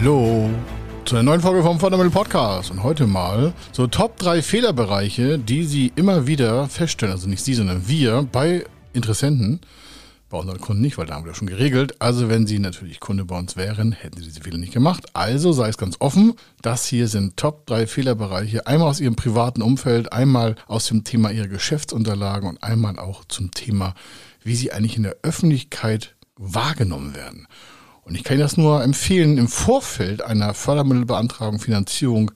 Hallo zu einer neuen Folge vom Fundamental Podcast und heute mal so Top 3 Fehlerbereiche, die Sie immer wieder feststellen, also nicht Sie, sondern wir bei Interessenten, bei unseren Kunden nicht, weil da haben wir das schon geregelt. Also wenn Sie natürlich Kunde bei uns wären, hätten Sie diese Fehler nicht gemacht. Also sei es ganz offen, das hier sind Top 3 Fehlerbereiche, einmal aus Ihrem privaten Umfeld, einmal aus dem Thema Ihrer Geschäftsunterlagen und einmal auch zum Thema, wie Sie eigentlich in der Öffentlichkeit wahrgenommen werden. Und ich kann Ihnen das nur empfehlen, im Vorfeld einer Fördermittelbeantragung, Finanzierung,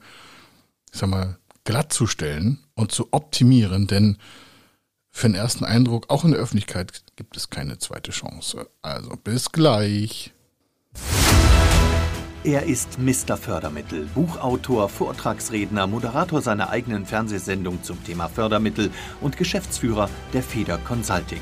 ich sag mal, glattzustellen und zu optimieren, denn für den ersten Eindruck, auch in der Öffentlichkeit, gibt es keine zweite Chance. Also bis gleich. Er ist Mr. Fördermittel, Buchautor, Vortragsredner, Moderator seiner eigenen Fernsehsendung zum Thema Fördermittel und Geschäftsführer der Feder Consulting.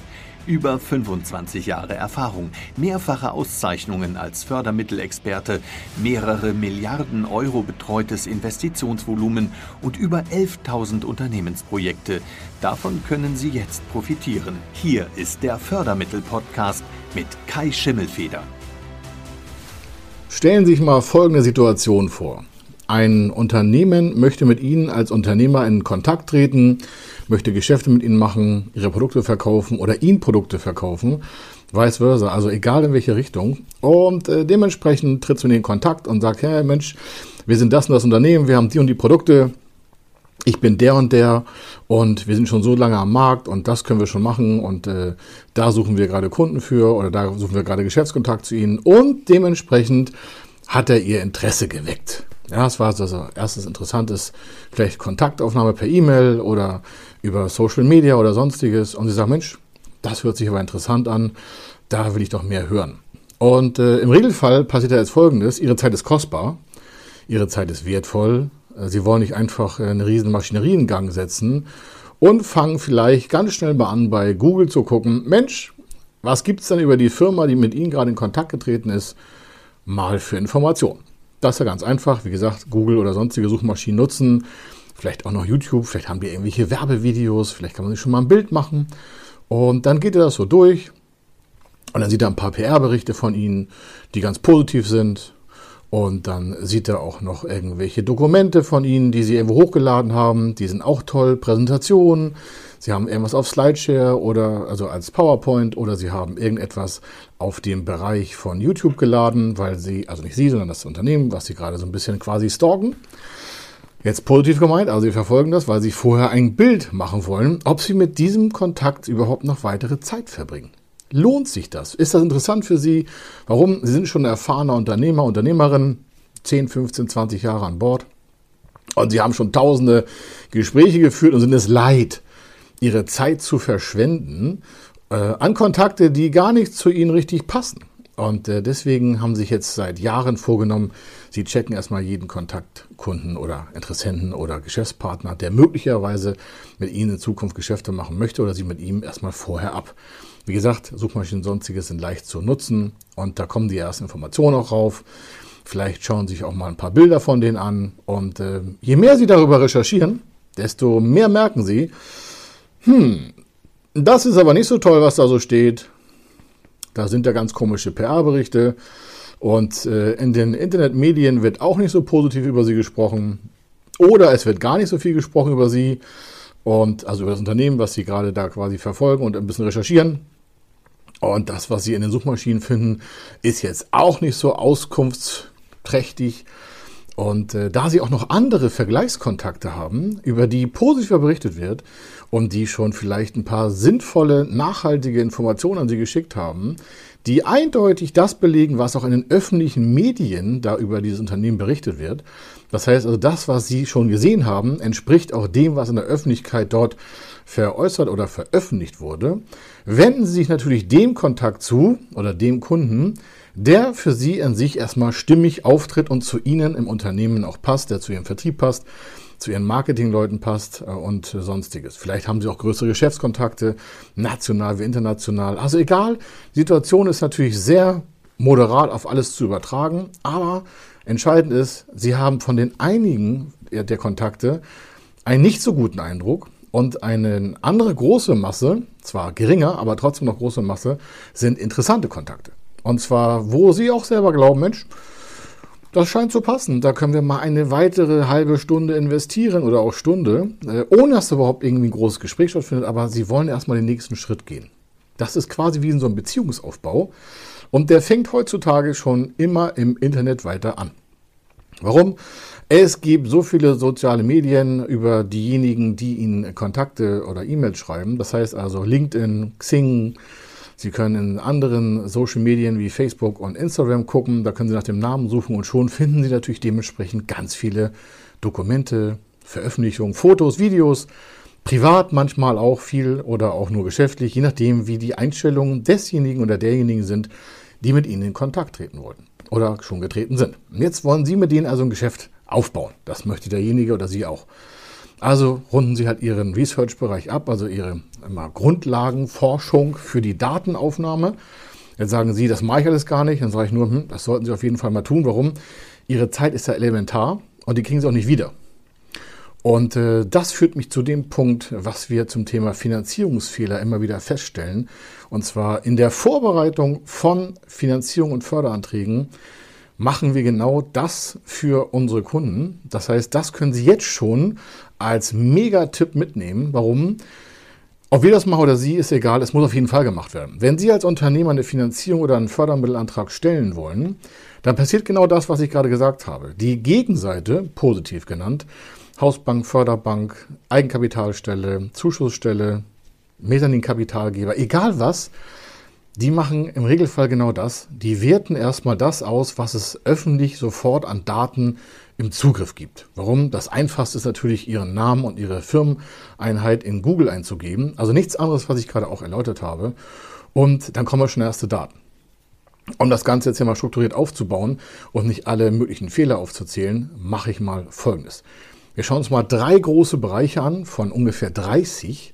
Über 25 Jahre Erfahrung, mehrfache Auszeichnungen als Fördermittelexperte, mehrere Milliarden Euro betreutes Investitionsvolumen und über 11.000 Unternehmensprojekte. Davon können Sie jetzt profitieren. Hier ist der Fördermittel-Podcast mit Kai Schimmelfeder. Stellen Sie sich mal folgende Situation vor. Ein Unternehmen möchte mit Ihnen als Unternehmer in Kontakt treten, möchte Geschäfte mit Ihnen machen, Ihre Produkte verkaufen oder Ihnen Produkte verkaufen, vice versa, also egal in welche Richtung. Und äh, dementsprechend tritt zu Ihnen in Kontakt und sagt, hey Mensch, wir sind das und das Unternehmen, wir haben die und die Produkte, ich bin der und der und wir sind schon so lange am Markt und das können wir schon machen und äh, da suchen wir gerade Kunden für oder da suchen wir gerade Geschäftskontakt zu Ihnen und dementsprechend hat er Ihr Interesse geweckt. Ja, es war also erstes interessantes, vielleicht Kontaktaufnahme per E-Mail oder über Social Media oder sonstiges. Und sie sagt, Mensch, das hört sich aber interessant an, da will ich doch mehr hören. Und äh, im Regelfall passiert ja jetzt Folgendes, Ihre Zeit ist kostbar, Ihre Zeit ist wertvoll, äh, Sie wollen nicht einfach eine riesen Maschinerie in Gang setzen und fangen vielleicht ganz schnell mal an, bei Google zu gucken, Mensch, was gibt es denn über die Firma, die mit Ihnen gerade in Kontakt getreten ist, mal für Informationen? Das ist ja ganz einfach. Wie gesagt, Google oder sonstige Suchmaschinen nutzen. Vielleicht auch noch YouTube. Vielleicht haben die irgendwelche Werbevideos. Vielleicht kann man sich schon mal ein Bild machen. Und dann geht er das so durch. Und dann sieht er ein paar PR-Berichte von ihnen, die ganz positiv sind. Und dann sieht er auch noch irgendwelche Dokumente von ihnen, die sie irgendwo hochgeladen haben. Die sind auch toll. Präsentationen. Sie haben irgendwas auf Slideshare oder also als PowerPoint oder Sie haben irgendetwas auf dem Bereich von YouTube geladen, weil Sie, also nicht Sie, sondern das Unternehmen, was Sie gerade so ein bisschen quasi stalken. Jetzt positiv gemeint, also Sie verfolgen das, weil Sie vorher ein Bild machen wollen, ob Sie mit diesem Kontakt überhaupt noch weitere Zeit verbringen. Lohnt sich das? Ist das interessant für Sie? Warum? Sie sind schon ein erfahrener Unternehmer, Unternehmerin, 10, 15, 20 Jahre an Bord. Und Sie haben schon tausende Gespräche geführt und sind es leid, ihre Zeit zu verschwenden äh, an Kontakte, die gar nicht zu ihnen richtig passen. Und äh, deswegen haben sich jetzt seit Jahren vorgenommen, sie checken erstmal jeden Kontaktkunden oder Interessenten oder Geschäftspartner, der möglicherweise mit ihnen in Zukunft Geschäfte machen möchte oder sie mit ihm erstmal vorher ab. Wie gesagt, Suchmaschinen sonstiges sind leicht zu nutzen und da kommen die ersten Informationen auch rauf. Vielleicht schauen sich auch mal ein paar Bilder von denen an und äh, je mehr sie darüber recherchieren, desto mehr merken sie, hm, das ist aber nicht so toll, was da so steht. Da sind ja ganz komische PR-Berichte. Und äh, in den Internetmedien wird auch nicht so positiv über sie gesprochen. Oder es wird gar nicht so viel gesprochen über sie. Und also über das Unternehmen, was sie gerade da quasi verfolgen und ein bisschen recherchieren. Und das, was sie in den Suchmaschinen finden, ist jetzt auch nicht so auskunftsträchtig. Und äh, da sie auch noch andere Vergleichskontakte haben, über die positiv berichtet wird und die schon vielleicht ein paar sinnvolle, nachhaltige Informationen an sie geschickt haben, die eindeutig das belegen, was auch in den öffentlichen Medien da über dieses Unternehmen berichtet wird. Das heißt also, das, was Sie schon gesehen haben, entspricht auch dem, was in der Öffentlichkeit dort veräußert oder veröffentlicht wurde. Wenden Sie sich natürlich dem Kontakt zu oder dem Kunden, der für Sie an sich erstmal stimmig auftritt und zu Ihnen im Unternehmen auch passt, der zu Ihrem Vertrieb passt, zu ihren Marketingleuten passt äh, und sonstiges. Vielleicht haben sie auch größere Geschäftskontakte, national wie international. Also egal, die Situation ist natürlich sehr moderat auf alles zu übertragen, aber entscheidend ist, sie haben von den einigen der Kontakte einen nicht so guten Eindruck und eine andere große Masse, zwar geringer, aber trotzdem noch große Masse, sind interessante Kontakte. Und zwar, wo sie auch selber glauben, Mensch, das scheint zu passen. Da können wir mal eine weitere halbe Stunde investieren oder auch Stunde, äh, ohne dass überhaupt irgendwie ein großes Gespräch stattfindet. Aber sie wollen erstmal den nächsten Schritt gehen. Das ist quasi wie in so einem Beziehungsaufbau. Und der fängt heutzutage schon immer im Internet weiter an. Warum? Es gibt so viele soziale Medien über diejenigen, die Ihnen Kontakte oder E-Mails schreiben. Das heißt also LinkedIn, Xing, Sie können in anderen Social Medien wie Facebook und Instagram gucken. Da können Sie nach dem Namen suchen und schon finden Sie natürlich dementsprechend ganz viele Dokumente, Veröffentlichungen, Fotos, Videos, privat manchmal auch viel oder auch nur geschäftlich, je nachdem, wie die Einstellungen desjenigen oder derjenigen sind, die mit Ihnen in Kontakt treten wollten oder schon getreten sind. Und jetzt wollen Sie mit denen also ein Geschäft aufbauen. Das möchte derjenige oder Sie auch. Also runden Sie halt Ihren Research-Bereich ab, also Ihre Grundlagenforschung für die Datenaufnahme. Jetzt sagen Sie, das mache ich alles gar nicht. Dann sage ich nur, hm, das sollten Sie auf jeden Fall mal tun. Warum? Ihre Zeit ist ja elementar und die kriegen Sie auch nicht wieder. Und äh, das führt mich zu dem Punkt, was wir zum Thema Finanzierungsfehler immer wieder feststellen. Und zwar in der Vorbereitung von Finanzierung und Förderanträgen machen wir genau das für unsere Kunden. Das heißt, das können Sie jetzt schon als Megatipp mitnehmen. Warum? Ob wir das machen oder Sie, ist egal, es muss auf jeden Fall gemacht werden. Wenn Sie als Unternehmer eine Finanzierung oder einen Fördermittelantrag stellen wollen, dann passiert genau das, was ich gerade gesagt habe. Die Gegenseite, positiv genannt, Hausbank, Förderbank, Eigenkapitalstelle, Zuschussstelle, Mezzaninkapitalgeber, egal was, die machen im Regelfall genau das. Die werten erstmal das aus, was es öffentlich sofort an Daten im Zugriff gibt. Warum? Das einfachste ist natürlich, Ihren Namen und Ihre Firmeneinheit in Google einzugeben. Also nichts anderes, was ich gerade auch erläutert habe. Und dann kommen schon erste Daten. Um das Ganze jetzt hier mal strukturiert aufzubauen und nicht alle möglichen Fehler aufzuzählen, mache ich mal Folgendes. Wir schauen uns mal drei große Bereiche an von ungefähr 30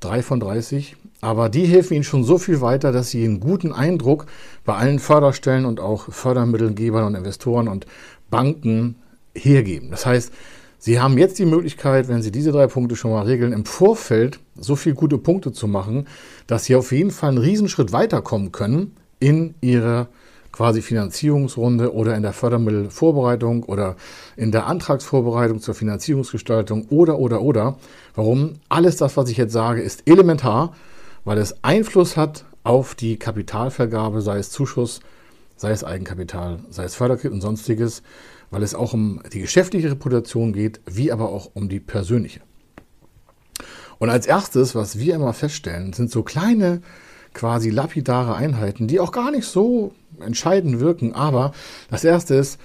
drei von 30. Aber die helfen Ihnen schon so viel weiter, dass Sie einen guten Eindruck bei allen Förderstellen und auch Fördermittelgebern und Investoren und Banken hergeben. Das heißt, Sie haben jetzt die Möglichkeit, wenn Sie diese drei Punkte schon mal regeln, im Vorfeld so viele gute Punkte zu machen, dass Sie auf jeden Fall einen Riesenschritt weiterkommen können in Ihrer quasi Finanzierungsrunde oder in der Fördermittelvorbereitung oder in der Antragsvorbereitung zur Finanzierungsgestaltung oder, oder, oder. Warum? Alles das, was ich jetzt sage, ist elementar, weil es Einfluss hat auf die Kapitalvergabe, sei es Zuschuss, sei es Eigenkapital, sei es Förderkredit und sonstiges, weil es auch um die geschäftliche Reputation geht, wie aber auch um die persönliche. Und als erstes, was wir immer feststellen, sind so kleine, quasi lapidare Einheiten, die auch gar nicht so entscheidend wirken. Aber das erste ist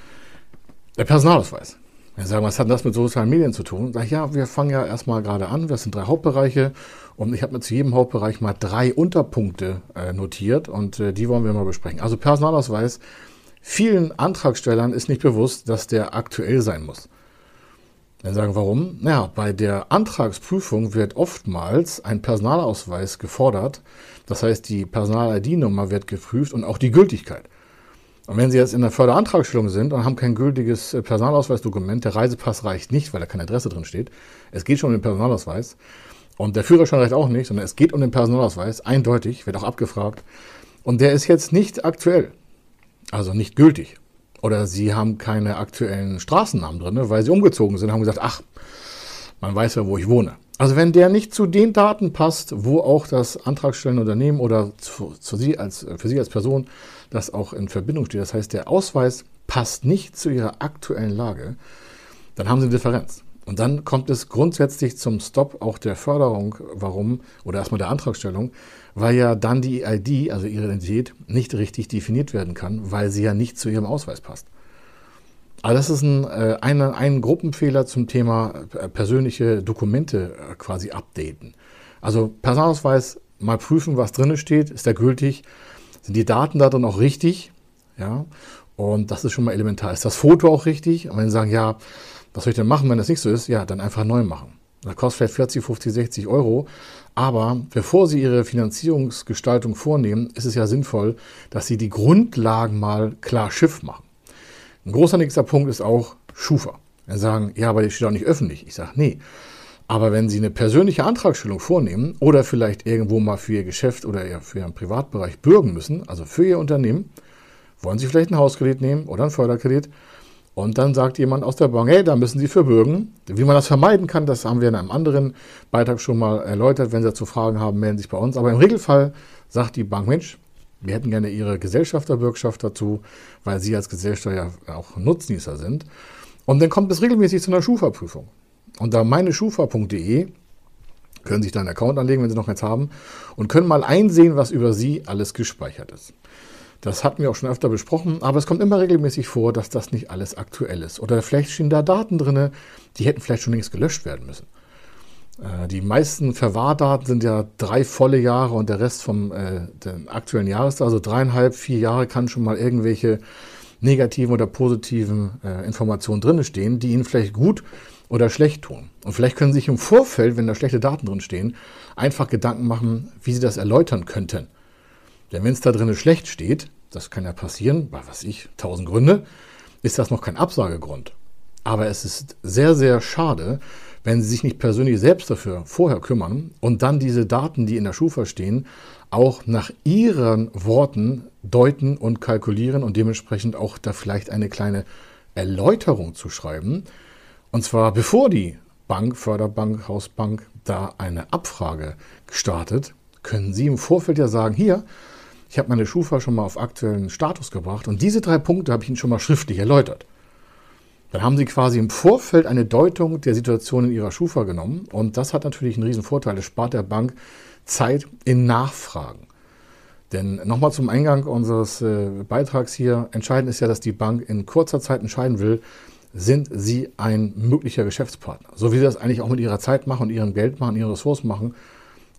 der Personalausweis. Wir sagen, was hat das mit sozialen Medien zu tun? Sag ich, ja, wir fangen ja erstmal gerade an. Das sind drei Hauptbereiche. Und ich habe mir zu jedem Hauptbereich mal drei Unterpunkte äh, notiert und äh, die wollen wir mal besprechen. Also Personalausweis. Vielen Antragstellern ist nicht bewusst, dass der aktuell sein muss. Dann sagen, warum? Naja, bei der Antragsprüfung wird oftmals ein Personalausweis gefordert. Das heißt, die Personal-ID-Nummer wird geprüft und auch die Gültigkeit. Und wenn Sie jetzt in der Förderantragstellung sind und haben kein gültiges äh, Personalausweisdokument, der Reisepass reicht nicht, weil da keine Adresse drin steht. Es geht schon um den Personalausweis. Und der Führerschein reicht auch nicht, sondern es geht um den Personalausweis, eindeutig, wird auch abgefragt. Und der ist jetzt nicht aktuell, also nicht gültig. Oder Sie haben keine aktuellen Straßennamen drin, weil Sie umgezogen sind, haben gesagt, ach, man weiß ja, wo ich wohne. Also wenn der nicht zu den Daten passt, wo auch das antragstellende Unternehmen oder zu, zu Sie als, für Sie als Person das auch in Verbindung steht, das heißt, der Ausweis passt nicht zu Ihrer aktuellen Lage, dann haben Sie eine Differenz. Und dann kommt es grundsätzlich zum Stop auch der Förderung. Warum? Oder erstmal der Antragstellung, weil ja dann die ID, also Ihre Identität, nicht richtig definiert werden kann, weil sie ja nicht zu Ihrem Ausweis passt. Aber das ist ein, äh, ein, ein Gruppenfehler zum Thema äh, persönliche Dokumente äh, quasi updaten. Also Personalausweis mal prüfen, was drin steht, ist der gültig, sind die Daten da drin auch richtig, ja, und das ist schon mal elementar. Ist das Foto auch richtig? Und wenn Sie sagen, ja, Was soll ich denn machen, wenn das nicht so ist? Ja, dann einfach neu machen. Das kostet vielleicht 40, 50, 60 Euro. Aber bevor Sie Ihre Finanzierungsgestaltung vornehmen, ist es ja sinnvoll, dass Sie die Grundlagen mal klar Schiff machen. Ein großer nächster Punkt ist auch Schufa. Sie sagen, ja, aber die steht auch nicht öffentlich. Ich sage, nee. Aber wenn Sie eine persönliche Antragstellung vornehmen oder vielleicht irgendwo mal für Ihr Geschäft oder für Ihren Privatbereich bürgen müssen, also für Ihr Unternehmen, wollen Sie vielleicht einen Hauskredit nehmen oder einen Förderkredit, und dann sagt jemand aus der Bank, hey, da müssen Sie für bürgen. Wie man das vermeiden kann, das haben wir in einem anderen Beitrag schon mal erläutert. Wenn Sie dazu Fragen haben, melden Sie sich bei uns. Aber im Regelfall sagt die Bank, Mensch, wir hätten gerne Ihre Gesellschafterbürgschaft dazu, weil Sie als Gesellschafter ja auch Nutznießer sind. Und dann kommt es regelmäßig zu einer Schufa-Prüfung. Unter meineschufa.de können sich da einen Account anlegen, wenn Sie noch eins haben, und können mal einsehen, was über Sie alles gespeichert ist. Das hatten wir auch schon öfter besprochen, aber es kommt immer regelmäßig vor, dass das nicht alles aktuell ist. Oder vielleicht stehen da Daten drin, die hätten vielleicht schon längst gelöscht werden müssen. Äh, die meisten Verwahrdaten sind ja drei volle Jahre und der Rest vom äh, aktuellen Jahres, also dreieinhalb, vier Jahre kann schon mal irgendwelche negativen oder positiven äh, Informationen drin stehen, die Ihnen vielleicht gut oder schlecht tun. Und vielleicht können Sie sich im Vorfeld, wenn da schlechte Daten drin stehen, einfach Gedanken machen, wie Sie das erläutern könnten. Denn wenn es da drin schlecht steht, das kann ja passieren, bei was ich, tausend Gründe, ist das noch kein Absagegrund. Aber es ist sehr, sehr schade, wenn Sie sich nicht persönlich selbst dafür vorher kümmern und dann diese Daten, die in der Schufa stehen, auch nach Ihren Worten deuten und kalkulieren und dementsprechend auch da vielleicht eine kleine Erläuterung zu schreiben. Und zwar bevor die Bank, Förderbank, Hausbank da eine Abfrage startet, können Sie im Vorfeld ja sagen, hier, ich habe meine Schufa schon mal auf aktuellen Status gebracht und diese drei Punkte habe ich Ihnen schon mal schriftlich erläutert. Dann haben Sie quasi im Vorfeld eine Deutung der Situation in Ihrer Schufa genommen und das hat natürlich einen riesen Vorteil. Es spart der Bank Zeit in Nachfragen. Denn nochmal zum Eingang unseres äh, Beitrags hier. Entscheidend ist ja, dass die Bank in kurzer Zeit entscheiden will, sind Sie ein möglicher Geschäftspartner. So wie Sie das eigentlich auch mit Ihrer Zeit machen und Ihrem Geld machen, Ihren Ressourcen machen,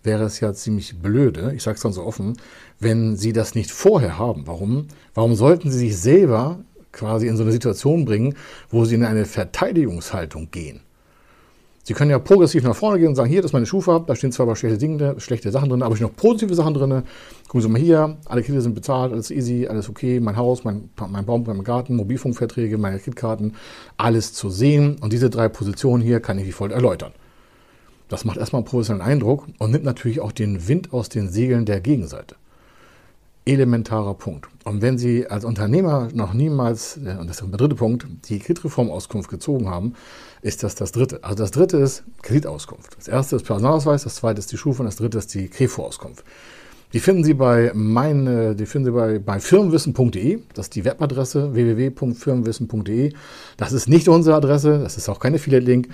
wäre es ja ziemlich blöde, ich sage es dann so offen, wenn Sie das nicht vorher haben. Warum? Warum sollten Sie sich selber quasi in so eine Situation bringen, wo Sie in eine Verteidigungshaltung gehen? Sie können ja progressiv nach vorne gehen und sagen, hier, das ist meine Schufa, da stehen zwar aber schlechte Dinge, schlechte Sachen drin, aber ich noch positive Sachen drin. Gucken Sie mal hier, alle Kredite sind bezahlt, alles easy, alles okay, mein Haus, mein, mein Baum, mein Garten, Mobilfunkverträge, meine Kreditkarten, alles zu sehen. Und diese drei Positionen hier kann ich wie folgt erläutern. Das macht erstmal einen professionellen Eindruck und nimmt natürlich auch den Wind aus den Segeln der Gegenseite. Elementarer Punkt. Und wenn Sie als Unternehmer noch niemals, äh, und das ist der dritte Punkt, die Kreditreformauskunft gezogen haben, ist das das dritte. Also das dritte ist Kreditauskunft. Das erste ist Personalausweis, das zweite ist die Schufa und das dritte ist die Krefo-Auskunft. Die finden Sie bei meine, die finden Sie bei, bei firmenwissen.de. Das ist die Webadresse www.firmenwissen.de. Das ist nicht unsere Adresse, das ist auch keine Affiliate-Link.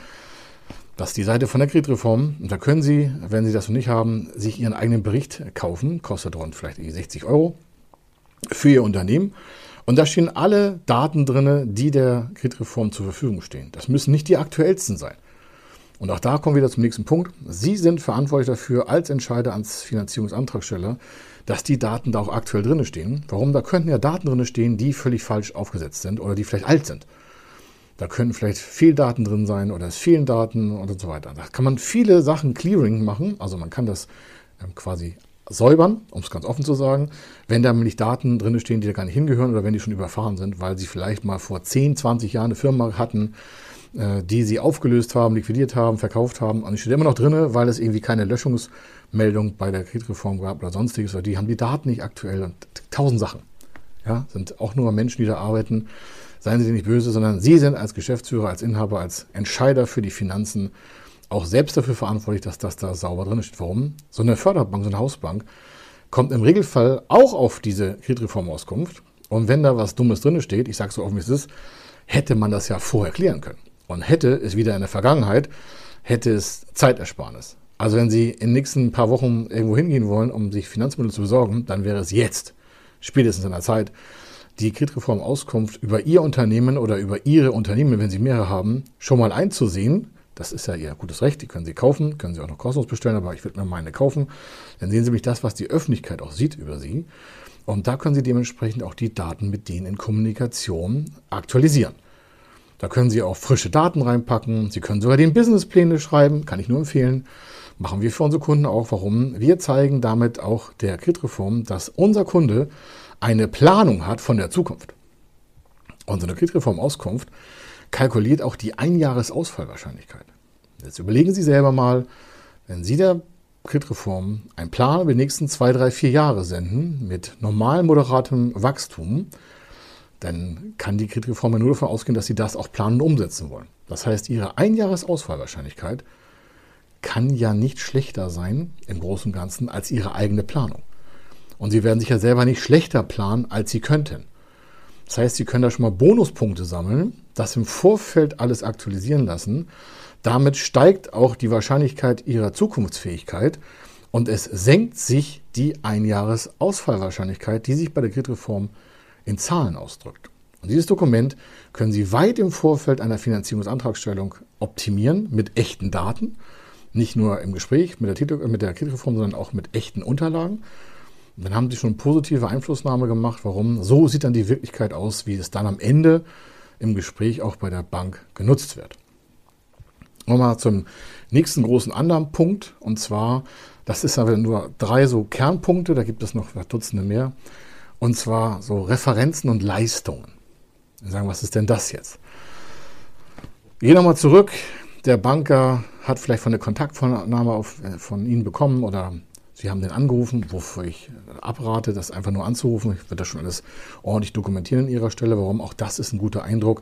Das ist die Seite von der Kreditreform. Und da können Sie, wenn Sie das noch nicht haben, sich Ihren eigenen Bericht kaufen. Kostet rund vielleicht 60 Euro für Ihr Unternehmen. Und da stehen alle Daten drin, die der Kreditreform zur Verfügung stehen. Das müssen nicht die aktuellsten sein. Und auch da kommen wir wieder zum nächsten Punkt. Sie sind verantwortlich dafür als Entscheider ans Finanzierungsantragsteller, dass die Daten da auch aktuell drin stehen. Warum? Da könnten ja Daten drin stehen, die völlig falsch aufgesetzt sind oder die vielleicht alt sind. Da können vielleicht Fehldaten drin sein oder es fehlen Daten und so weiter. Da kann man viele Sachen Clearing machen. Also man kann das ähm, quasi säubern, um es ganz offen zu sagen, wenn da nämlich Daten drin stehen, die da gar nicht hingehören oder wenn die schon überfahren sind, weil sie vielleicht mal vor 10, 20 Jahren eine Firma hatten, äh, die sie aufgelöst haben, liquidiert haben, verkauft haben. Und die steht immer noch drin, weil es irgendwie keine Löschungsmeldung bei der Kreditreform gab oder sonstiges. Oder die haben die Daten nicht aktuell und tausend Sachen. Ja, sind auch nur Menschen, die da arbeiten. Seien Sie nicht böse, sondern Sie sind als Geschäftsführer, als Inhaber, als Entscheider für die Finanzen auch selbst dafür verantwortlich, dass das da sauber drin steht. Warum? So eine Förderbank, so eine Hausbank kommt im Regelfall auch auf diese Kreditreformauskunft. Und wenn da was Dummes drin steht, ich sage so offen wie es ist, hätte man das ja vorher klären können. Und hätte es wieder in der Vergangenheit, hätte es Zeitersparnis. Also wenn Sie in den nächsten paar Wochen irgendwo hingehen wollen, um sich Finanzmittel zu besorgen, dann wäre es jetzt, spätestens in der Zeit, die Kreditreform-Auskunft über Ihr Unternehmen oder über Ihre Unternehmen, wenn Sie mehrere haben, schon mal einzusehen. Das ist ja Ihr gutes Recht, die können Sie kaufen, können Sie auch noch kostenlos bestellen, aber ich würde mir meine kaufen. Dann sehen Sie nämlich das, was die Öffentlichkeit auch sieht über Sie. Und da können Sie dementsprechend auch die Daten mit denen in Kommunikation aktualisieren. Da können Sie auch frische Daten reinpacken. Sie können sogar den Businesspläne schreiben, kann ich nur empfehlen. Machen wir für unsere Kunden auch. Warum? Wir zeigen damit auch der Kreditreform, dass unser Kunde eine Planung hat von der Zukunft. Unsere Kreditreform-Auskunft kalkuliert auch die Einjahresausfallwahrscheinlichkeit. Jetzt überlegen Sie selber mal, wenn Sie der Kreditreform einen Plan über die nächsten zwei, drei, vier Jahre senden mit normal moderatem Wachstum, dann kann die Kreditreform ja nur davon ausgehen, dass Sie das auch planen und umsetzen wollen. Das heißt, Ihre Einjahresausfallwahrscheinlichkeit kann ja nicht schlechter sein im Großen und Ganzen als Ihre eigene Planung. Und Sie werden sich ja selber nicht schlechter planen, als Sie könnten. Das heißt, Sie können da schon mal Bonuspunkte sammeln, das im Vorfeld alles aktualisieren lassen. Damit steigt auch die Wahrscheinlichkeit Ihrer Zukunftsfähigkeit und es senkt sich die Einjahresausfallwahrscheinlichkeit, die sich bei der Kreditreform in Zahlen ausdrückt. Und dieses Dokument können Sie weit im Vorfeld einer Finanzierungsantragstellung optimieren mit echten Daten, nicht nur im Gespräch mit der, mit der Kreditreform, sondern auch mit echten Unterlagen. Dann haben sie schon positive Einflussnahme gemacht. Warum? So sieht dann die Wirklichkeit aus, wie es dann am Ende im Gespräch auch bei der Bank genutzt wird. Nochmal zum nächsten großen anderen Punkt. Und zwar, das ist aber nur drei so Kernpunkte, da gibt es noch Dutzende mehr. Und zwar so Referenzen und Leistungen. Wir sagen, was ist denn das jetzt? Gehen nochmal zurück. Der Banker hat vielleicht von der Kontaktvornahme auf, äh, von Ihnen bekommen oder Sie haben den angerufen, wofür ich abrate, das einfach nur anzurufen. Ich werde das schon alles ordentlich dokumentieren an Ihrer Stelle. Warum? Auch das ist ein guter Eindruck,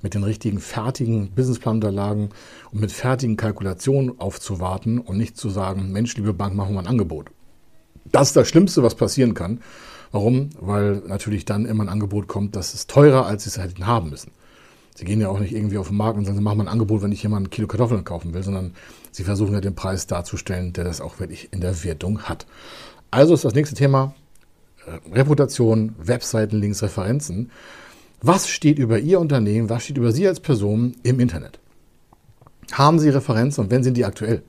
mit den richtigen fertigen Businessplanunterlagen und mit fertigen Kalkulationen aufzuwarten und nicht zu sagen, Mensch, liebe Bank, machen wir ein Angebot. Das ist das Schlimmste, was passieren kann. Warum? Weil natürlich dann immer ein Angebot kommt, das ist teurer, als Sie es hätten haben müssen. Sie gehen ja auch nicht irgendwie auf den Markt und sagen, Sie machen mal ein Angebot, wenn ich jemand ein Kilo Kartoffeln kaufen will, sondern Sie versuchen ja den Preis darzustellen, der das auch wirklich in der Wertung hat. Also ist das nächste Thema äh, Reputation, Webseitenlinks, Referenzen. Was steht über Ihr Unternehmen, was steht über Sie als Person im Internet? Haben Sie Referenzen und wenn sind die aktuell?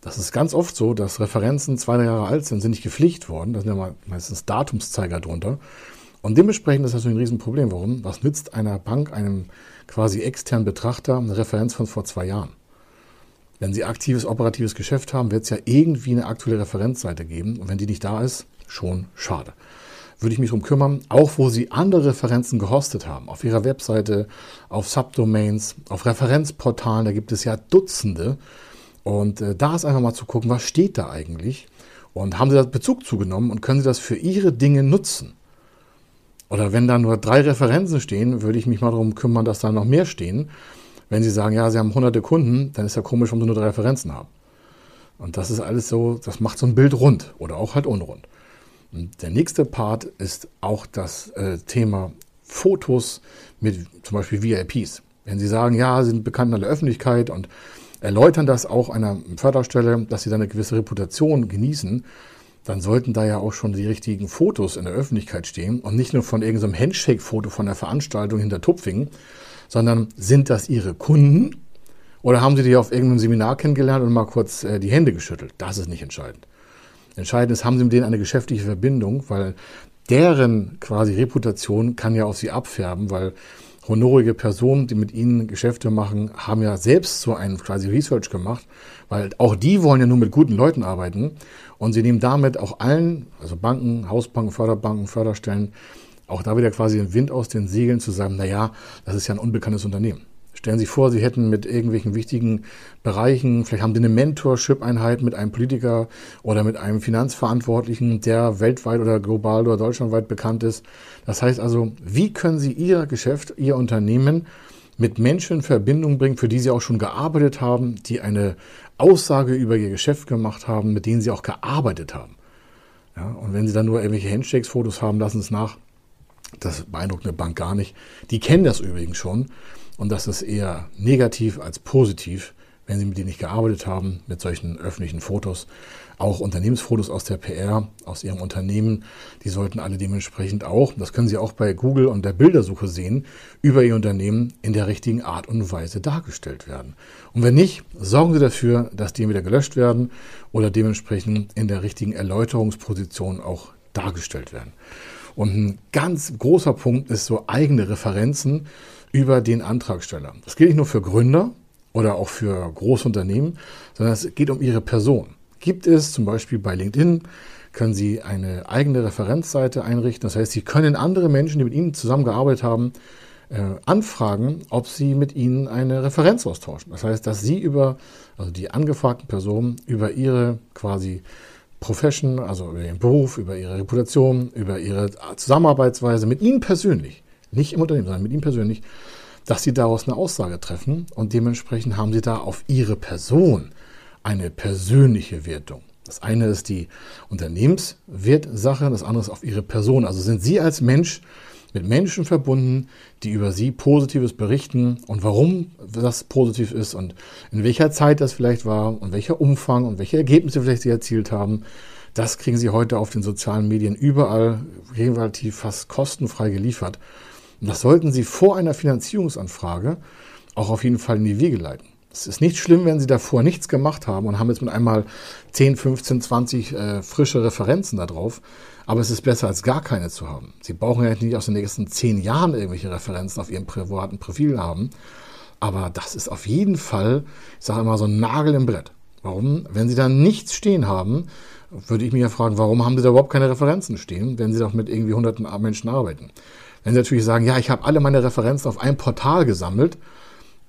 Das ist ganz oft so, dass Referenzen zwei, drei Jahre alt sind, sind nicht gepflegt worden. Da sind ja meistens Datumszeiger drunter. Und dementsprechend ist das ein Riesenproblem. Warum? Was nützt einer Bank, einem quasi externen Betrachter, eine Referenz von vor zwei Jahren? Wenn Sie aktives operatives Geschäft haben, wird es ja irgendwie eine aktuelle Referenzseite geben. Und wenn die nicht da ist, schon schade. Würde ich mich darum kümmern, auch wo Sie andere Referenzen gehostet haben, auf Ihrer Webseite, auf Subdomains, auf Referenzportalen, da gibt es ja Dutzende. Und äh, da ist einfach mal zu gucken, was steht da eigentlich? Und haben Sie da Bezug zugenommen und können Sie das für Ihre Dinge nutzen? Oder wenn da nur drei Referenzen stehen, würde ich mich mal darum kümmern, dass da noch mehr stehen. Wenn Sie sagen, ja, Sie haben hunderte Kunden, dann ist ja komisch, warum Sie nur drei Referenzen haben. Und das ist alles so, das macht so ein Bild rund oder auch halt unrund. Und der nächste Part ist auch das äh, Thema Fotos mit zum Beispiel VIPs. Wenn Sie sagen, ja, Sie sind bekannt in der Öffentlichkeit und erläutern das auch einer Förderstelle, dass Sie da eine gewisse Reputation genießen, dann sollten da ja auch schon die richtigen Fotos in der Öffentlichkeit stehen und nicht nur von irgendeinem Handshake-Foto von der Veranstaltung hinter Tupfingen, sondern sind das Ihre Kunden oder haben Sie die auf irgendeinem Seminar kennengelernt und mal kurz äh, die Hände geschüttelt? Das ist nicht entscheidend. Entscheidend ist, haben Sie mit denen eine geschäftliche Verbindung, weil deren quasi Reputation kann ja auf Sie abfärben, weil honorige Personen, die mit ihnen Geschäfte machen, haben ja selbst so einen quasi Research gemacht, weil auch die wollen ja nur mit guten Leuten arbeiten und sie nehmen damit auch allen, also Banken, Hausbanken, Förderbanken, Förderstellen, auch da wieder quasi den Wind aus den Segeln zu sagen, na ja, das ist ja ein unbekanntes Unternehmen. Stellen Sie sich vor, Sie hätten mit irgendwelchen wichtigen Bereichen, vielleicht haben Sie eine Mentorship-Einheit mit einem Politiker oder mit einem Finanzverantwortlichen, der weltweit oder global oder deutschlandweit bekannt ist. Das heißt also, wie können Sie Ihr Geschäft, Ihr Unternehmen mit Menschen in Verbindung bringen, für die Sie auch schon gearbeitet haben, die eine Aussage über Ihr Geschäft gemacht haben, mit denen Sie auch gearbeitet haben. Ja, und wenn Sie dann nur irgendwelche Handshakes-Fotos haben, lassen Sie es nach. Das beeindruckt eine Bank gar nicht. Die kennen das übrigens schon. Und das ist eher negativ als positiv, wenn Sie mit denen nicht gearbeitet haben, mit solchen öffentlichen Fotos. Auch Unternehmensfotos aus der PR, aus Ihrem Unternehmen, die sollten alle dementsprechend auch, das können Sie auch bei Google und der Bildersuche sehen, über Ihr Unternehmen in der richtigen Art und Weise dargestellt werden. Und wenn nicht, sorgen Sie dafür, dass die wieder gelöscht werden oder dementsprechend in der richtigen Erläuterungsposition auch dargestellt werden. Und ein ganz großer Punkt ist so eigene Referenzen über den Antragsteller. Das gilt nicht nur für Gründer oder auch für Großunternehmen, sondern es geht um ihre Person. Gibt es zum Beispiel bei LinkedIn, können Sie eine eigene Referenzseite einrichten. Das heißt, Sie können andere Menschen, die mit Ihnen zusammengearbeitet haben, äh, anfragen, ob sie mit ihnen eine Referenz austauschen. Das heißt, dass sie über, also die angefragten Personen, über ihre quasi Profession, also über ihren Beruf, über ihre Reputation, über ihre Zusammenarbeitsweise mit ihnen persönlich, nicht im Unternehmen, sondern mit ihnen persönlich, dass sie daraus eine Aussage treffen und dementsprechend haben sie da auf ihre Person eine persönliche Wertung. Das eine ist die Unternehmenswertsache, das andere ist auf ihre Person. Also sind Sie als Mensch mit Menschen verbunden, die über sie Positives berichten und warum das positiv ist und in welcher Zeit das vielleicht war und welcher Umfang und welche Ergebnisse vielleicht sie erzielt haben. Das kriegen Sie heute auf den sozialen Medien überall relativ fast kostenfrei geliefert. Und das sollten Sie vor einer Finanzierungsanfrage auch auf jeden Fall in die Wege leiten. Es ist nicht schlimm, wenn Sie davor nichts gemacht haben und haben jetzt mit einmal 10, 15, 20 äh, frische Referenzen da drauf. Aber es ist besser, als gar keine zu haben. Sie brauchen ja nicht aus den nächsten zehn Jahren irgendwelche Referenzen auf Ihrem privaten Profil haben. Aber das ist auf jeden Fall, ich sage immer, so ein Nagel im Brett. Warum? Wenn Sie da nichts stehen haben, würde ich mich ja fragen, warum haben Sie da überhaupt keine Referenzen stehen, wenn Sie doch mit irgendwie hunderten Menschen arbeiten? Wenn Sie natürlich sagen, ja, ich habe alle meine Referenzen auf ein Portal gesammelt,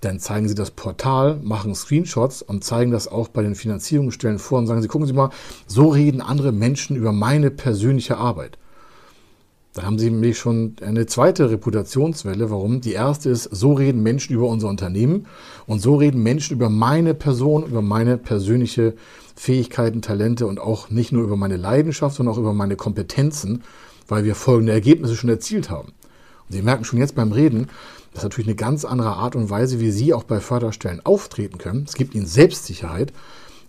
dann zeigen Sie das Portal, machen Screenshots und zeigen das auch bei den Finanzierungsstellen vor und sagen Sie, gucken Sie mal, so reden andere Menschen über meine persönliche Arbeit. Da haben Sie nämlich schon eine zweite Reputationswelle. Warum? Die erste ist, so reden Menschen über unser Unternehmen und so reden Menschen über meine Person, über meine persönliche Fähigkeiten, Talente und auch nicht nur über meine Leidenschaft, sondern auch über meine Kompetenzen, weil wir folgende Ergebnisse schon erzielt haben. Und Sie merken schon jetzt beim Reden, das ist natürlich eine ganz andere Art und Weise, wie Sie auch bei Förderstellen auftreten können. Es gibt Ihnen Selbstsicherheit.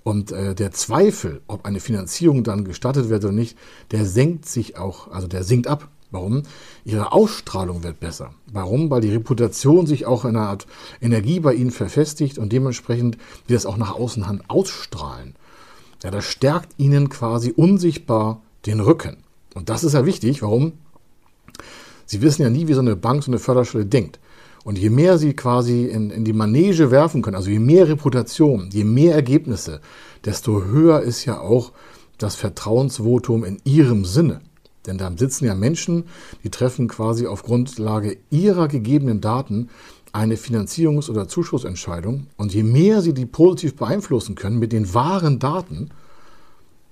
Und äh, der Zweifel, ob eine Finanzierung dann gestattet wird oder nicht, der senkt sich auch, also der sinkt ab. Warum? Ihre Ausstrahlung wird besser. Warum? Weil die Reputation sich auch in einer Art Energie bei Ihnen verfestigt und dementsprechend wird es auch nach außen hin ausstrahlen. Ja, das stärkt Ihnen quasi unsichtbar den Rücken. Und das ist ja wichtig. Warum? Sie wissen ja nie, wie so eine Bank, so eine Förderstelle denkt. Und je mehr sie quasi in, in die Manege werfen können, also je mehr Reputation, je mehr Ergebnisse, desto höher ist ja auch das Vertrauensvotum in ihrem Sinne. Denn da sitzen ja Menschen, die treffen quasi auf Grundlage ihrer gegebenen Daten eine Finanzierungs- oder Zuschussentscheidung. Und je mehr sie die positiv beeinflussen können mit den wahren Daten,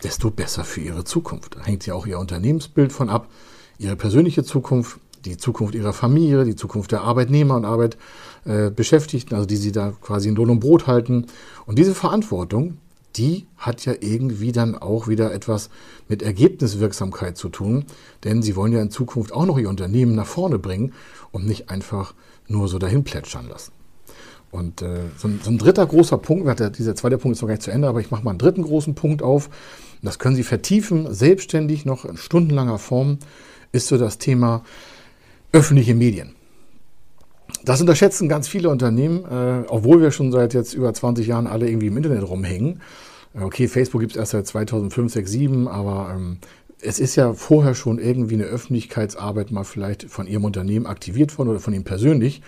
desto besser für ihre Zukunft. Da hängt ja auch ihr Unternehmensbild von ab, ihre persönliche Zukunft, die Zukunft ihrer Familie, die Zukunft der Arbeitnehmer und Arbeitbeschäftigten, also die sie da quasi in Lohn und Brot halten. Und diese Verantwortung, die hat ja irgendwie dann auch wieder etwas mit Ergebniswirksamkeit zu tun, denn sie wollen ja in Zukunft auch noch ihr Unternehmen nach vorne bringen und nicht einfach nur so dahin plätschern lassen. Und äh, so, ein, so, ein, dritter großer Punkt, dieser zweite Punkt ist noch gar nicht zu Ende, aber ich mache mal einen dritten großen Punkt auf. Das können Sie vertiefen, selbstständig noch in stundenlanger Form, ist so das Thema öffentliche Medien. Das unterschätzen ganz viele Unternehmen, äh, obwohl wir schon seit jetzt über 20 Jahren alle irgendwie im Internet rumhängen. Äh, okay, Facebook gibt es erst seit 2005, 6, 7, aber ähm, es ist ja vorher schon irgendwie eine Öffentlichkeitsarbeit mal vielleicht von Ihrem Unternehmen aktiviert worden oder von Ihnen persönlich.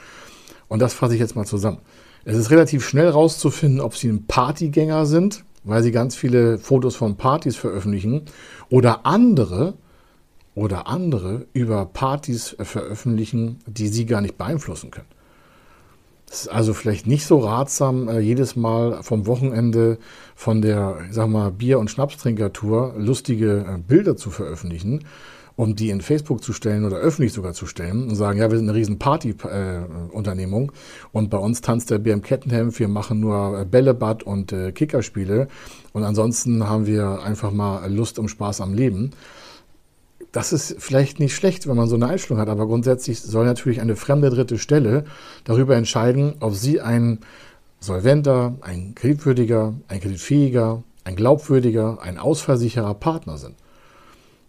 Und das fasse ich jetzt mal zusammen. Es ist relativ schnell rauszufinden, ob Sie ein Partygänger sind, weil Sie ganz viele Fotos von Partys veröffentlichen oder andere, oder andere über Partys veröffentlichen, die sie gar nicht beeinflussen können. Es ist also vielleicht nicht so ratsam, äh, jedes Mal vom Wochenende von der, ich sag mal, Bier- und Schnapstrinkertour lustige äh, Bilder zu veröffentlichen und die in Facebook zu stellen oder öffentlich sogar zu stellen und sagen, ja, wir sind eine riesen Party-Unternehmung äh, und bei uns tanzt der Bär im Kettenhemd, wir machen nur Bällebad und Kickerspiele und ansonsten haben wir einfach mal Lust und Spaß am Leben das ist vielleicht nicht schlecht, wenn man so eine Einstellung hat, aber grundsätzlich soll natürlich eine fremde dritte Stelle darüber entscheiden, ob sie ein solventer, ein kreditwürdiger, ein kreditfähiger, ein glaubwürdiger, ein ausfallsicherer Partner sind.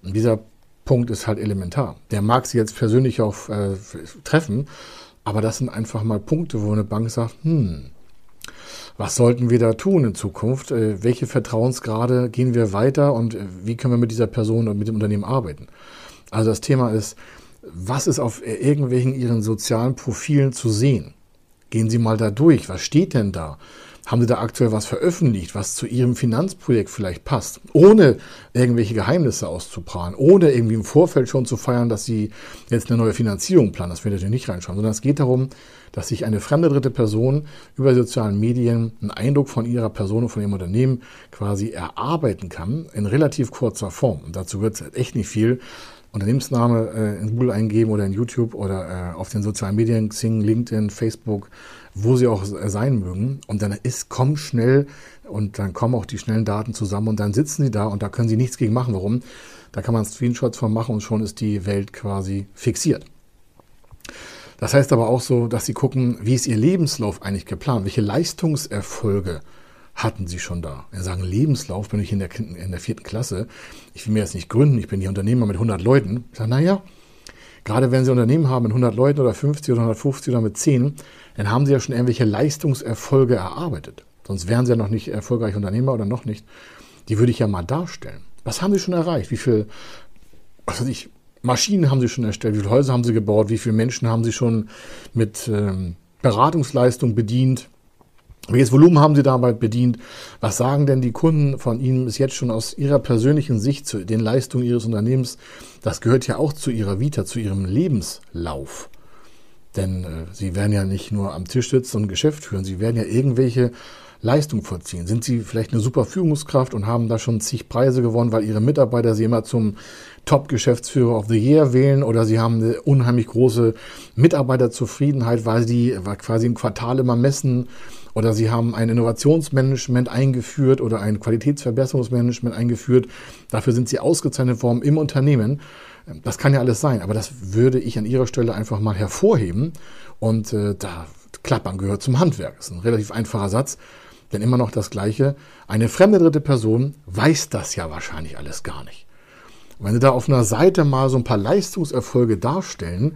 Und dieser Punkt ist halt elementar. Der mag sie jetzt persönlich auch äh, treffen, aber das sind einfach mal Punkte, wo eine Bank sagt, hm, was sollten wir da tun in Zukunft? Äh, welche Vertrauensgrade gehen wir weiter und äh, wie können wir mit dieser Person und mit dem Unternehmen arbeiten? Also das Thema ist was ist auf irgendwelchen Ihren sozialen Profilen zu sehen? Gehen Sie mal da durch. Was steht denn da? Haben Sie da aktuell was veröffentlicht, was zu Ihrem Finanzprojekt vielleicht passt, ohne irgendwelche Geheimnisse auszuprahlen, ohne irgendwie im Vorfeld schon zu feiern, dass Sie jetzt eine neue Finanzierung planen? Das will ich nicht reinschauen, sondern es geht darum, dass sich eine fremde dritte Person über sozialen Medien einen Eindruck von ihrer Person und von ihrem Unternehmen quasi erarbeiten kann in relativ kurzer Form. Und dazu wird es echt nicht viel. Unternehmensname äh, in Google eingeben oder in YouTube oder äh, auf den sozialen Medien, Xing, LinkedIn, Facebook, wo sie auch sein mögen. Und dann ist, komm schnell und dann kommen auch die schnellen Daten zusammen und dann sitzen sie da und da können sie nichts gegen machen. Warum? Da kann man Screenshots von machen und schon ist die Welt quasi fixiert. Das heißt aber auch so, dass sie gucken, wie ist ihr Lebenslauf eigentlich geplant? Welche Leistungserfolge hatten sie schon da? Wir sagen, Lebenslauf bin ich in der, in der vierten Klasse. Ich will mir jetzt nicht gründen, ich bin hier Unternehmer mit 100 Leuten. Ich sage, naja, gerade wenn Sie Unternehmen haben mit 100 Leuten oder 50 oder 150 oder mit 10, dann haben Sie ja schon irgendwelche Leistungserfolge erarbeitet. Sonst wären Sie ja noch nicht erfolgreich Unternehmer oder noch nicht. Die würde ich ja mal darstellen. Was haben Sie schon erreicht? Wie viel, was weiß ich, Maschinen haben Sie schon erstellt? Wie viele Häuser haben Sie gebaut? Wie viele Menschen haben Sie schon mit ähm, Beratungsleistung bedient? Welches Volumen haben Sie dabei bedient? Was sagen denn die Kunden von Ihnen bis jetzt schon aus Ihrer persönlichen Sicht zu den Leistungen Ihres Unternehmens? Das gehört ja auch zu Ihrer Vita, zu Ihrem Lebenslauf. Denn äh, Sie werden ja nicht nur am Tisch sitzen und ein Geschäft führen, Sie werden ja irgendwelche Leistung vollziehen? Sind Sie vielleicht eine super Führungskraft und haben da schon zig Preise gewonnen, weil Ihre Mitarbeiter Sie immer zum Top-Geschäftsführer of the Year wählen oder Sie haben eine unheimlich große Mitarbeiterzufriedenheit, weil Sie quasi im Quartal immer messen oder Sie haben ein Innovationsmanagement eingeführt oder ein Qualitätsverbesserungsmanagement eingeführt. Dafür sind Sie ausgezeichnet worden im Unternehmen. Das kann ja alles sein, aber das würde ich an Ihrer Stelle einfach mal hervorheben. Und äh, da Klappern gehört zum Handwerk. Das ist ein relativ einfacher Satz. Denn immer noch das Gleiche. Eine fremde dritte Person weiß das ja wahrscheinlich alles gar nicht. Und wenn Sie da auf einer Seite mal so ein paar Leistungserfolge darstellen,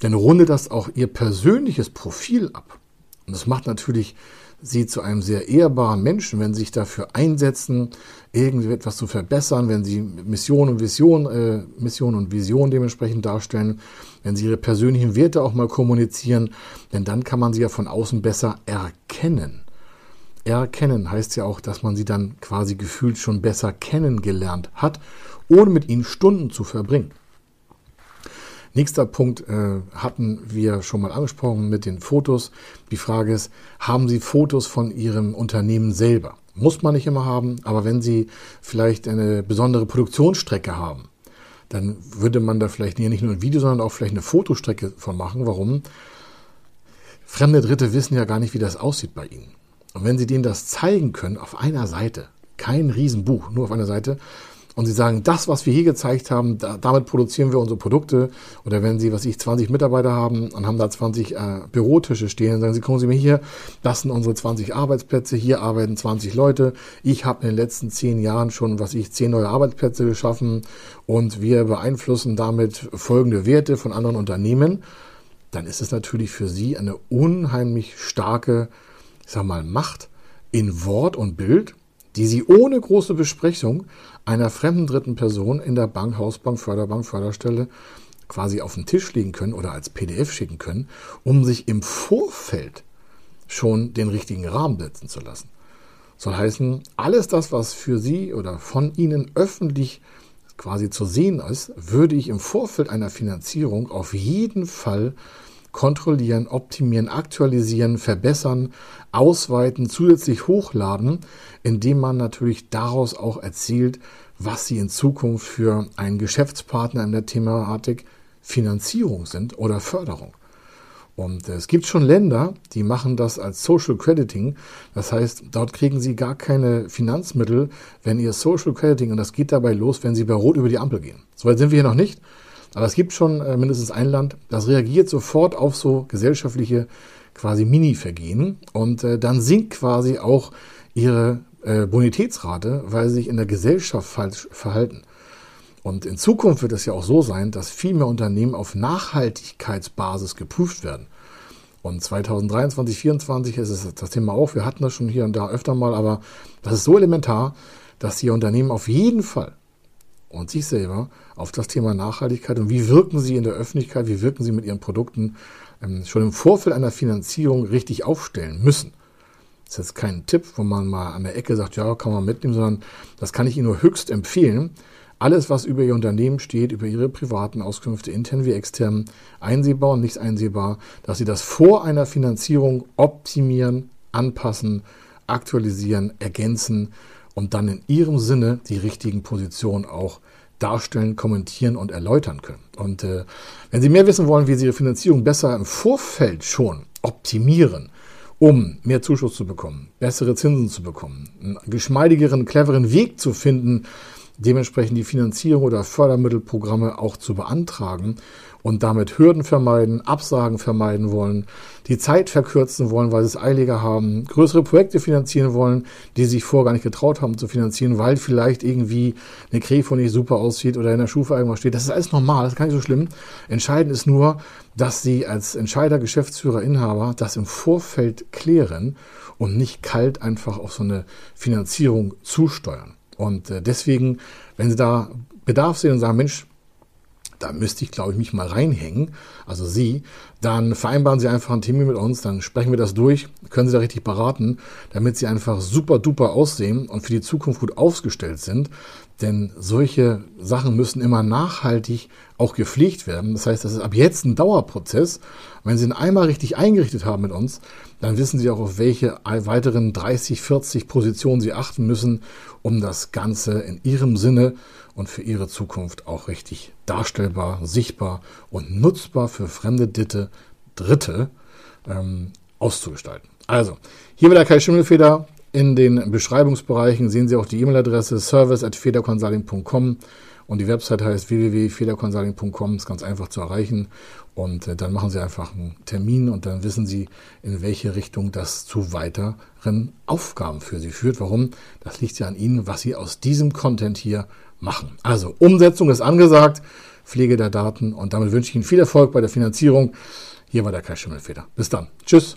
dann rundet das auch Ihr persönliches Profil ab. Und das macht natürlich Sie zu einem sehr ehrbaren Menschen, wenn Sie sich dafür einsetzen, irgendwie etwas zu verbessern, wenn Sie Mission und Vision, äh, Mission und Vision dementsprechend darstellen, wenn Sie Ihre persönlichen Werte auch mal kommunizieren, denn dann kann man sie ja von außen besser erkennen. Erkennen heißt ja auch, dass man sie dann quasi gefühlt schon besser kennengelernt hat, ohne mit ihnen Stunden zu verbringen. Nächster Punkt äh, hatten wir schon mal angesprochen mit den Fotos. Die Frage ist, haben Sie Fotos von Ihrem Unternehmen selber? Muss man nicht immer haben, aber wenn Sie vielleicht eine besondere Produktionsstrecke haben, dann würde man da vielleicht nicht nur ein Video, sondern auch vielleicht eine Fotostrecke von machen. Warum? Fremde Dritte wissen ja gar nicht, wie das aussieht bei Ihnen. Und wenn Sie denen das zeigen können auf einer Seite, kein Riesenbuch, nur auf einer Seite, und Sie sagen, das, was wir hier gezeigt haben, da, damit produzieren wir unsere Produkte. Oder wenn Sie, was ich, 20 Mitarbeiter haben und haben da 20 äh, Bürotische stehen, dann sagen Sie, kommen Sie mir hier, das sind unsere 20 Arbeitsplätze, hier arbeiten 20 Leute. Ich habe in den letzten 10 Jahren schon, was ich, 10 neue Arbeitsplätze geschaffen und wir beeinflussen damit folgende Werte von anderen Unternehmen. Dann ist es natürlich für Sie eine unheimlich starke, ich sag mal, Macht in Wort und Bild, die Sie ohne große Besprechung einer fremden dritten Person in der Bank, Hausbank, Förderbank, Förderstelle quasi auf den Tisch legen können oder als PDF schicken können, um sich im Vorfeld schon den richtigen Rahmen setzen zu lassen. Soll heißen, alles das, was für Sie oder von Ihnen öffentlich quasi zu sehen ist, würde ich im Vorfeld einer Finanzierung auf jeden Fall kontrollieren, optimieren, aktualisieren, verbessern, ausweiten, zusätzlich hochladen, indem man natürlich daraus auch erzielt, was sie in Zukunft für einen Geschäftspartner in der Thematik Finanzierung sind oder Förderung. Und es gibt schon Länder, die machen das als Social Crediting. Das heißt, dort kriegen sie gar keine Finanzmittel, wenn ihr Social Crediting, und das geht dabei los, wenn sie bei Rot über die Ampel gehen. Soweit sind wir hier noch nicht. Aber es gibt schon äh, mindestens ein Land, das reagiert sofort auf so gesellschaftliche quasi Mini-Vergehen und äh, dann sinkt quasi auch ihre äh, Bonitätsrate, weil sie sich in der Gesellschaft falsch verhalten. Und in Zukunft wird es ja auch so sein, dass viel mehr Unternehmen auf Nachhaltigkeitsbasis geprüft werden. Und 2023, 2024 ist es das Thema auch. Wir hatten das schon hier und da öfter mal, aber das ist so elementar, dass die Unternehmen auf jeden Fall und sich selber auf das Thema Nachhaltigkeit und wie wirken sie in der Öffentlichkeit, wie wirken sie mit ihren Produkten ähm, schon im Vorfeld einer Finanzierung richtig aufstellen müssen. Das ist jetzt kein Tipp, wo man mal an der Ecke sagt, ja, kann man mitnehmen, sondern das kann ich Ihnen nur höchst empfehlen. Alles, was über Ihr Unternehmen steht, über Ihre privaten Auskünfte, intern wie extern, einsehbar und nicht einsehbar, dass Sie das vor einer Finanzierung optimieren, anpassen, aktualisieren, ergänzen und dann in Ihrem Sinne die richtigen Positionen auch darstellen, kommentieren und erläutern können. Und äh, wenn Sie mehr wissen wollen, wie Sie Ihre Finanzierung besser im Vorfeld schon optimieren, um mehr Zuschuss zu bekommen, bessere Zinsen zu bekommen, einen geschmeidigeren, cleveren Weg zu finden, dementsprechend die Finanzierung oder Fördermittelprogramme auch zu beantragen und damit Hürden vermeiden, Absagen vermeiden wollen, die Zeit verkürzen wollen, weil sie es eiliger haben, größere Projekte finanzieren wollen, die sich vorher gar nicht getraut haben zu finanzieren, weil vielleicht irgendwie eine Krefo nicht super aussieht oder in der Schufa irgendwas steht. Das ist alles normal, das ist gar nicht so schlimm. Entscheidend ist nur, dass sie als Entscheider, Geschäftsführer, Inhaber das im Vorfeld klären und nicht kalt einfach auf so eine Finanzierung zusteuern. Und äh, deswegen, wenn Sie da Bedarf sehen und sagen, Mensch, da müsste ich, glaube ich, mich mal reinhängen, also Sie, dann vereinbaren Sie einfach einen Termin mit uns, dann sprechen wir das durch, können Sie da richtig beraten, damit Sie einfach super duper aussehen und für die Zukunft gut aufgestellt sind. Denn solche Sachen müssen immer nachhaltig auch gepflegt werden. Das heißt, das ist ab jetzt ein Dauerprozess. wenn Sie ihn einmal richtig eingerichtet haben mit uns, dann wissen Sie auch, auf welche weiteren 30, 40 Positionen Sie achten müssen, um das Ganze in Ihrem Sinne und für Ihre Zukunft auch richtig darstellbar, sichtbar und nutzbar für fremde Ditte, Dritte ähm, auszugestalten. Also, hier wieder Kai Schimmelfeder. In den Beschreibungsbereichen sehen Sie auch die E-Mail-Adresse service.federconsulting.com und die Website heißt www.federconsulting.com, ist ganz einfach zu erreichen. Und äh, dann machen Sie einfach einen Termin und dann wissen Sie, in welche Richtung das zu weiteren Aufgaben für Sie führt. Warum? Das liegt ja an Ihnen, was Sie aus diesem Content hier machen. Also Umsetzung ist angesagt, Pflege der Daten und damit wünsche ich Ihnen viel Erfolg bei der Finanzierung. Hier war der Kai Schimmelfeder. Bis dann. Tschüss.